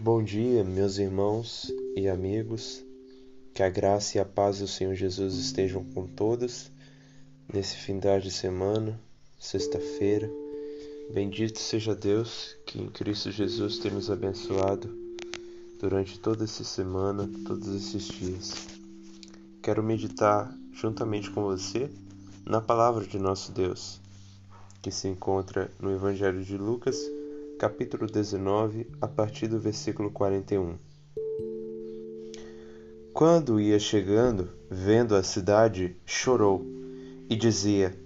Bom dia, meus irmãos e amigos. Que a graça e a paz do Senhor Jesus estejam com todos nesse fim de semana, sexta-feira. Bendito seja Deus que em Cristo Jesus tem nos abençoado durante toda essa semana, todos esses dias. Quero meditar juntamente com você na palavra de nosso Deus, que se encontra no Evangelho de Lucas capítulo 19, a partir do versículo 41. Quando ia chegando, vendo a cidade, chorou e dizia: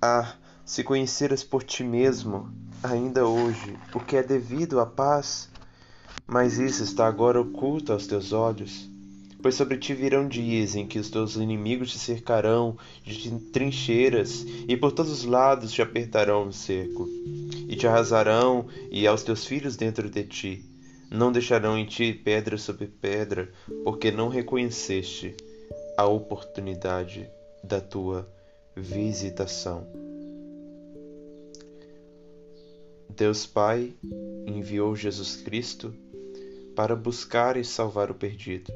Ah, se conheceras por ti mesmo, ainda hoje, o que é devido à paz, mas isso está agora oculto aos teus olhos. Pois sobre ti virão dias em que os teus inimigos te cercarão de trincheiras e por todos os lados te apertarão o cerco e te arrasarão e aos teus filhos dentro de ti. Não deixarão em ti pedra sobre pedra, porque não reconheceste a oportunidade da tua visitação. Deus Pai enviou Jesus Cristo para buscar e salvar o perdido,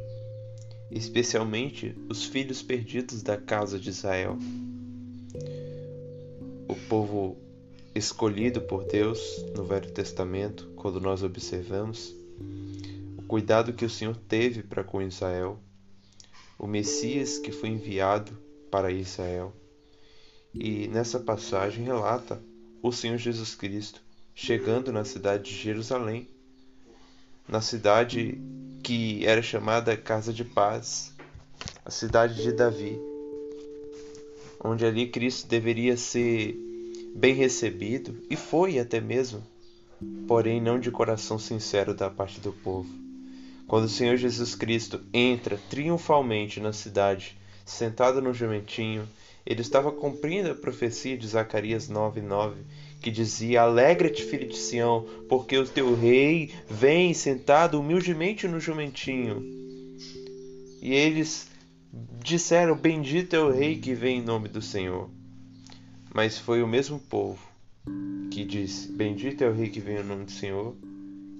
especialmente os filhos perdidos da casa de Israel. O povo escolhido por Deus no Velho Testamento, quando nós observamos o cuidado que o Senhor teve para com Israel, o Messias que foi enviado para Israel. E nessa passagem relata o Senhor Jesus Cristo chegando na cidade de Jerusalém, na cidade que era chamada Casa de Paz, a cidade de Davi, onde ali Cristo deveria ser bem recebido, e foi até mesmo, porém não de coração sincero da parte do povo. Quando o Senhor Jesus Cristo entra triunfalmente na cidade, sentado no jumentinho, ele estava cumprindo a profecia de Zacarias 9:9, que dizia: Alegra-te, filho de Sião, porque o teu rei vem sentado humildemente no jumentinho. E eles disseram: Bendito é o rei que vem em nome do Senhor. Mas foi o mesmo povo que disse: Bendito é o Rei que vem em nome do Senhor,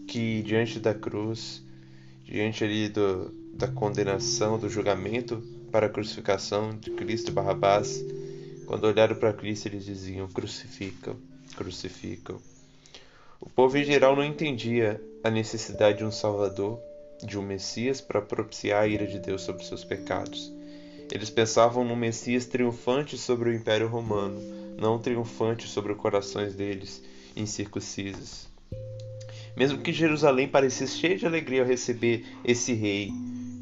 que diante da cruz, diante ali do, da condenação, do julgamento para a crucificação de Cristo Barrabás, quando olharam para Cristo, eles diziam: Crucificam, crucificam. O povo em geral não entendia a necessidade de um Salvador, de um Messias para propiciar a ira de Deus sobre seus pecados. Eles pensavam no Messias triunfante sobre o Império Romano, não triunfante sobre os corações deles, incircuncisos. Mesmo que Jerusalém parecesse cheia de alegria ao receber esse rei,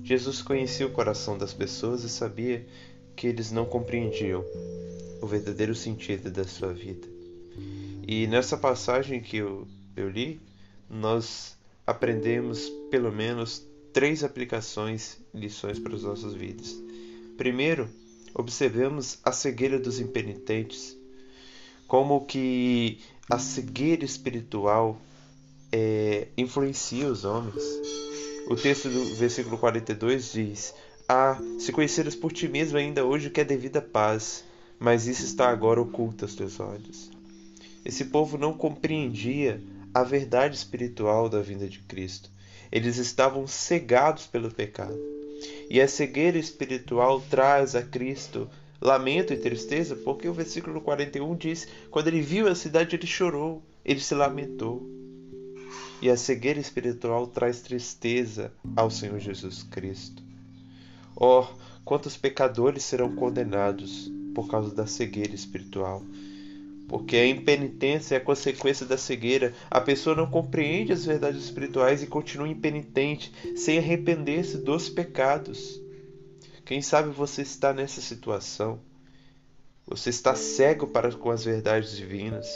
Jesus conhecia o coração das pessoas e sabia que eles não compreendiam o verdadeiro sentido da sua vida. E nessa passagem que eu, eu li, nós aprendemos pelo menos três aplicações, lições para as nossas vidas. Primeiro, observemos a cegueira dos impenitentes, como que a cegueira espiritual é, influencia os homens. O texto do versículo 42 diz: Ah, se conheceres por ti mesmo ainda hoje o que é devida paz, mas isso está agora oculto aos teus olhos. Esse povo não compreendia a verdade espiritual da vinda de Cristo. Eles estavam cegados pelo pecado. E a cegueira espiritual traz a Cristo lamento e tristeza, porque o versículo 41 diz: quando ele viu a cidade, ele chorou, ele se lamentou. E a cegueira espiritual traz tristeza ao Senhor Jesus Cristo. Oh, quantos pecadores serão condenados por causa da cegueira espiritual? Porque a impenitência é a consequência da cegueira. A pessoa não compreende as verdades espirituais e continua impenitente, sem arrepender-se dos pecados. Quem sabe você está nessa situação? Você está cego para com as verdades divinas.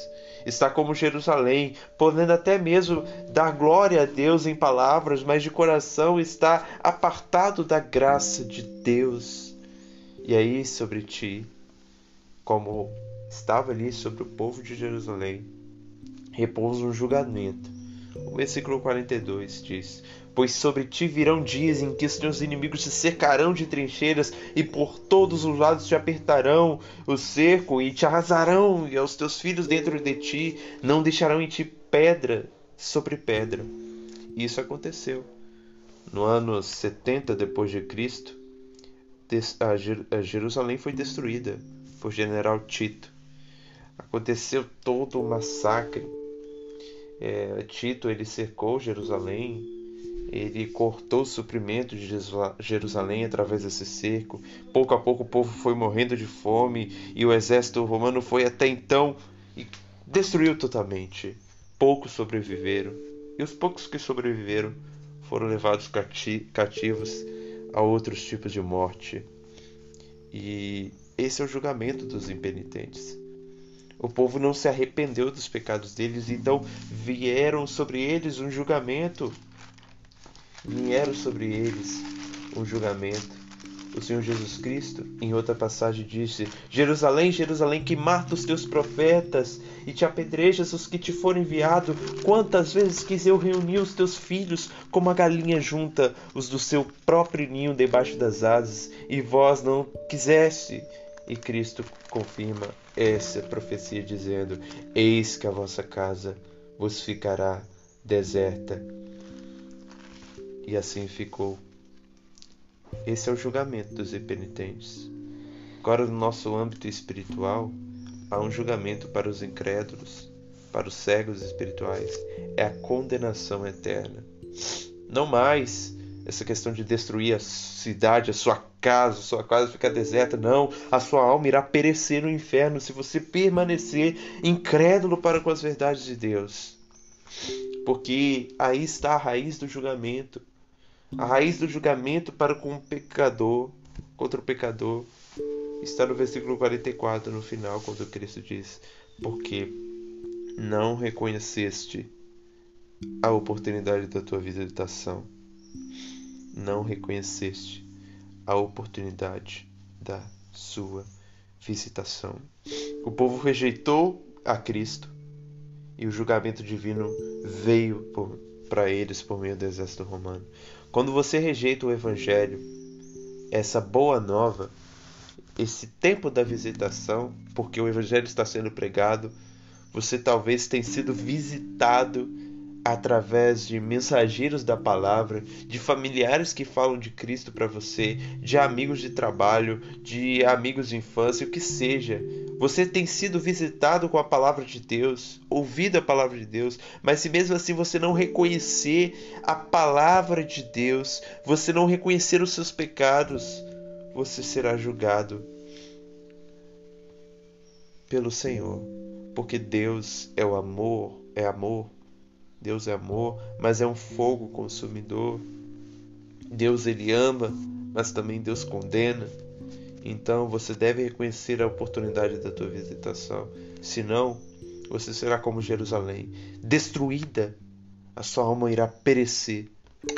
Está como Jerusalém, podendo até mesmo dar glória a Deus em palavras, mas de coração está apartado da graça de Deus. E aí sobre ti, como estava ali sobre o povo de Jerusalém, repousa um julgamento. O versículo 42 diz: Pois sobre ti virão dias em que os teus inimigos te cercarão de trincheiras e por todos os lados te apertarão o cerco e te arrasarão, e aos teus filhos dentro de ti não deixarão em ti pedra sobre pedra. Isso aconteceu. No ano 70 depois de Cristo, a Jerusalém foi destruída por General Tito. Aconteceu todo o massacre. É, Tito ele cercou Jerusalém, ele cortou o suprimento de Jerusalém através desse cerco. Pouco a pouco o povo foi morrendo de fome e o exército romano foi até então e destruiu totalmente. Poucos sobreviveram e os poucos que sobreviveram foram levados cativos a outros tipos de morte. E esse é o julgamento dos impenitentes. O povo não se arrependeu dos pecados deles, então vieram sobre eles um julgamento. Vieram sobre eles um julgamento o Senhor Jesus Cristo, em outra passagem, disse: Jerusalém, Jerusalém, que mata os teus profetas e te apedrejas os que te foram enviados. Quantas vezes quis eu reunir os teus filhos, como a galinha junta os do seu próprio ninho debaixo das asas, e vós não quiseste. E Cristo confirma essa profecia, dizendo: Eis que a vossa casa vos ficará deserta. E assim ficou. Esse é o julgamento dos impenitentes. Agora, no nosso âmbito espiritual, há um julgamento para os incrédulos, para os cegos espirituais. É a condenação eterna. Não mais essa questão de destruir a cidade, a sua casa, a sua casa ficar deserta. Não, a sua alma irá perecer no inferno se você permanecer incrédulo para com as verdades de Deus. Porque aí está a raiz do julgamento. A raiz do julgamento para com o pecador, contra o pecador, está no versículo 44, no final, quando Cristo diz: Porque não reconheceste a oportunidade da tua visitação, não reconheceste a oportunidade da sua visitação. O povo rejeitou a Cristo e o julgamento divino veio para eles por meio do exército romano. Quando você rejeita o Evangelho, essa boa nova, esse tempo da visitação, porque o Evangelho está sendo pregado, você talvez tenha sido visitado através de mensageiros da palavra, de familiares que falam de Cristo para você, de amigos de trabalho, de amigos de infância, o que seja. Você tem sido visitado com a palavra de Deus, ouvido a palavra de Deus, mas se mesmo assim você não reconhecer a palavra de Deus, você não reconhecer os seus pecados, você será julgado pelo Senhor, porque Deus é o amor, é amor Deus é amor, mas é um fogo consumidor. Deus ele ama, mas também Deus condena. Então você deve reconhecer a oportunidade da tua visitação. Senão, você será como Jerusalém, destruída. A sua alma irá perecer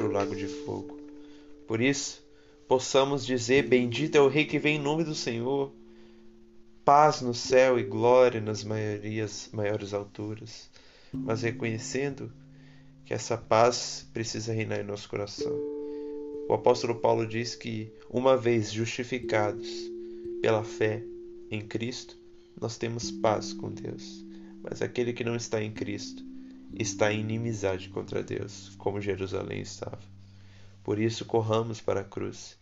no lago de fogo. Por isso, possamos dizer: Bendito é o Rei que vem em nome do Senhor. Paz no céu e glória nas maiorias, maiores alturas mas reconhecendo que essa paz precisa reinar em nosso coração. O apóstolo Paulo diz que, uma vez justificados pela fé em Cristo, nós temos paz com Deus. Mas aquele que não está em Cristo está em inimizade contra Deus, como Jerusalém estava. Por isso, corramos para a cruz,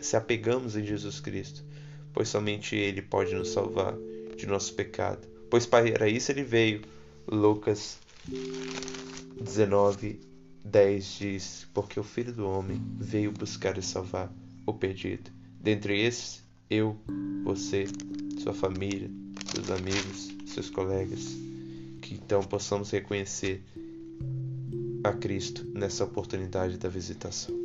se apegamos em Jesus Cristo, pois somente Ele pode nos salvar de nosso pecado. Pois para isso Ele veio Lucas 19, 10 diz: Porque o Filho do Homem veio buscar e salvar o perdido. Dentre esses, eu, você, sua família, seus amigos, seus colegas. Que então possamos reconhecer a Cristo nessa oportunidade da visitação.